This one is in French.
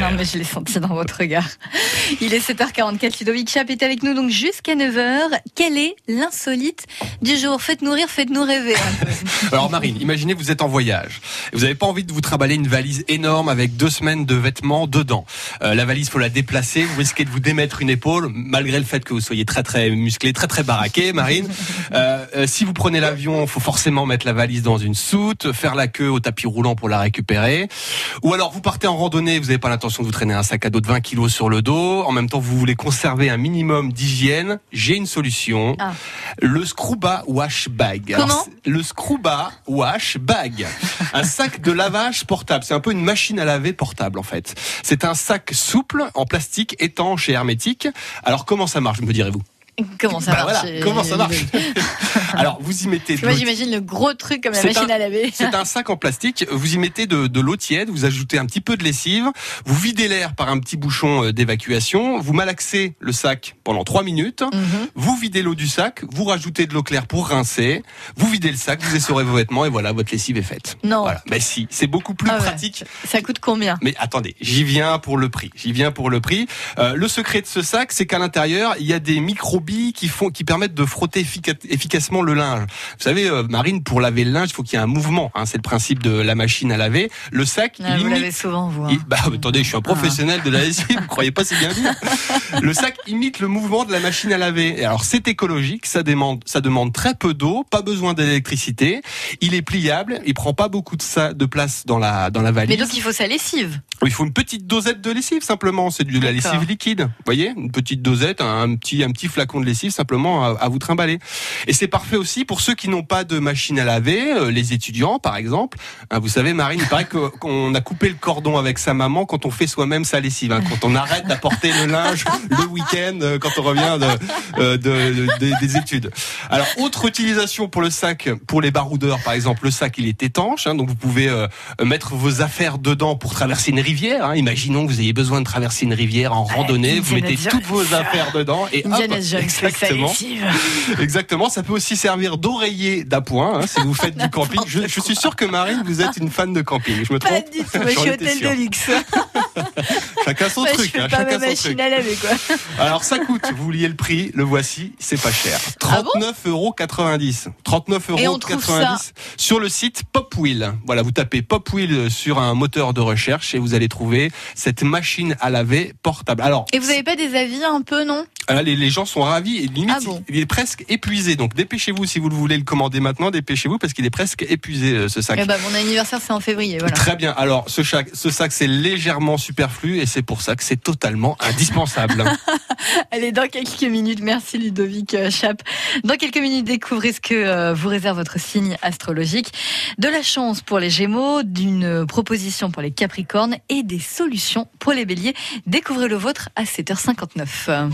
Non, mais je l'ai senti dans votre regard. Il est 7h44. Ludovic Chap est avec nous donc jusqu'à 9h. Quel est l'insolite du jour? Faites-nous rire, faites-nous rêver. Alors Marine, imaginez vous êtes en voyage. Vous n'avez pas envie de vous trimballer une valise énorme avec deux semaines de vêtements dedans. Euh, la valise, faut la déplacer. Vous risquez de vous démettre une épaule, malgré le fait que vous soyez très très musclé, très très baraqué, Marine. Euh, euh, si vous prenez l'avion, faut forcément mettre la valise dans une soute, faire la queue au tapis roulant pour la récupérer. Ou alors vous partez en randonnée, vous n'avez pas l'intention de vous traîner un sac à dos de 20 kilos sur le dos. En même temps, vous voulez conserver un minimum d'hygiène. J'ai une solution. Ah. Le Scruba Wash Bag. Alors, Comment c'est- Le Scruba Wash Bag. Un sac de lavage portable. C'est un peu une machine à laver portable en fait. C'est un sac souple en plastique étanche et hermétique. Alors comment ça marche, me direz-vous? Comment ça Bah marche voilà, comment ça marche Alors vous y mettez de Moi, j'imagine le gros truc comme la machine un- à laver. c'est un sac en plastique. Vous y mettez de, de l'eau tiède, vous ajoutez un petit peu de lessive, vous videz l'air par un petit bouchon euh, d'évacuation, vous malaxez le sac pendant 3 minutes, Mhm. vous videz l'eau du sac, vous rajoutez de l'eau claire pour rincer, vous videz le sac, vous essorez vos vêtements et voilà, votre lessive est faite. Non. Voilà. Mais si, c'est beaucoup plus Ah ouais. pratique. Ça coûte combien? Mais attendez, j'y viens pour le prix. J'y viens pour le prix. Euh, le secret de ce sac, c'est qu'à l'intérieur, il y a des microbilles qui font, qui permettent de frotter effica- efficacement le linge. Vous savez, euh, Marine, pour laver le linge, il faut qu'il y ait un mouvement. Hein, c'est le principe de la machine à laver. Le sac, Ah, Vous l'avez imite. souvent, vous. hein. il- bah, attendez, je suis un professionnel de la lessive, vous croyez pas si bien dire. Le sac imite le mouvement de la machine à laver. Et alors c'est écologique, ça demande, ça demande très peu d'eau, pas besoin d'électricité. Il est pliable, il prend pas beaucoup de, ça, de place dans la dans la valise. Mais donc, il faut sa lessive. Il faut une petite dosette de lessive simplement, c'est de la lessive liquide. Vous voyez, une petite dosette, un petit un petit flacon de lessive simplement à, à vous trimballer. Et c'est parfait aussi pour ceux qui n'ont pas de machine à laver, euh, les étudiants par exemple. Hein, vous savez Marine, il paraît qu'on a coupé le cordon avec sa maman quand on fait soi-même sa lessive, hein, quand on arrête d'apporter le linge le week-end euh, quand on revient de, euh, de- de- des études. Alors autre utilisation pour le sac, pour les baroudeurs par exemple, le sac il est étanche, hein, donc vous pouvez euh, mettre vos affaires dedans pour traverser une rivière. hein. Imaginons que vous ayez besoin de traverser une rivière en randonnée, vous mettez toutes vos affaires dedans et hop, exactement, exactement. Ça peut aussi servir d'oreiller d'appoint hein, si vous faites du camping. Je, je suis sûr que Marine, vous êtes une fan de camping. Je me Pas trompe du tout. Je suis hôtel de luxe. Chacun son je truc. fais hein, pas ma chacun son machine truc. à laver, quoi. Alors ça coûte, vous vouliez le prix, le voici, c'est pas cher. Ah bon 39,90 euros. 39 Et euros sur le site Popwheel. Voilà, vous tapez Popwheel sur un moteur de recherche et vous allez trouver cette machine à laver portable. Alors, Et vous avez pas des avis un peu, non? Ah, les, les gens sont ravis et limite, Ah bon il est presque épuisé. Donc dépêchez-vous si vous le voulez le commander maintenant, dépêchez-vous parce qu'il est presque épuisé euh, ce sac. Eh ben, mon anniversaire, c'est en février, voilà. Très bien. Alors, ce, sac, ce sac, c'est légèrement superflu et c'est pour ça que c'est totalement indispensable. Allez, dans quelques minutes, merci Ludovic euh, Chap. Dans quelques minutes, découvrez ce que vous réserve votre signe astrologique. De la chance pour les Gémeaux, d'une proposition pour les Capricornes et des solutions pour les Béliers. Découvrez le vôtre à 7h59.